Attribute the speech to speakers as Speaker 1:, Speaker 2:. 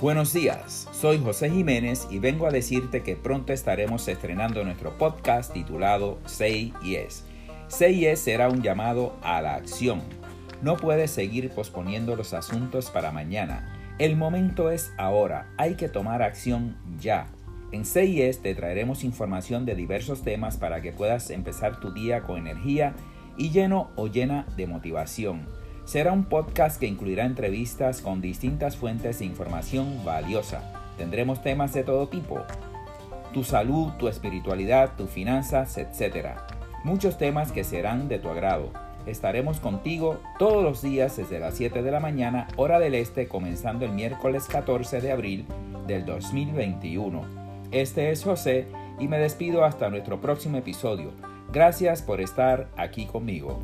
Speaker 1: Buenos días, soy José Jiménez y vengo a decirte que pronto estaremos estrenando nuestro podcast titulado Say Yes. Say Yes será un llamado a la acción. No puedes seguir posponiendo los asuntos para mañana. El momento es ahora, hay que tomar acción ya. En Say te traeremos información de diversos temas para que puedas empezar tu día con energía y lleno o llena de motivación. Será un podcast que incluirá entrevistas con distintas fuentes de información valiosa. Tendremos temas de todo tipo. Tu salud, tu espiritualidad, tus finanzas, etc. Muchos temas que serán de tu agrado. Estaremos contigo todos los días desde las 7 de la mañana, hora del este, comenzando el miércoles 14 de abril del 2021. Este es José y me despido hasta nuestro próximo episodio. Gracias por estar aquí conmigo.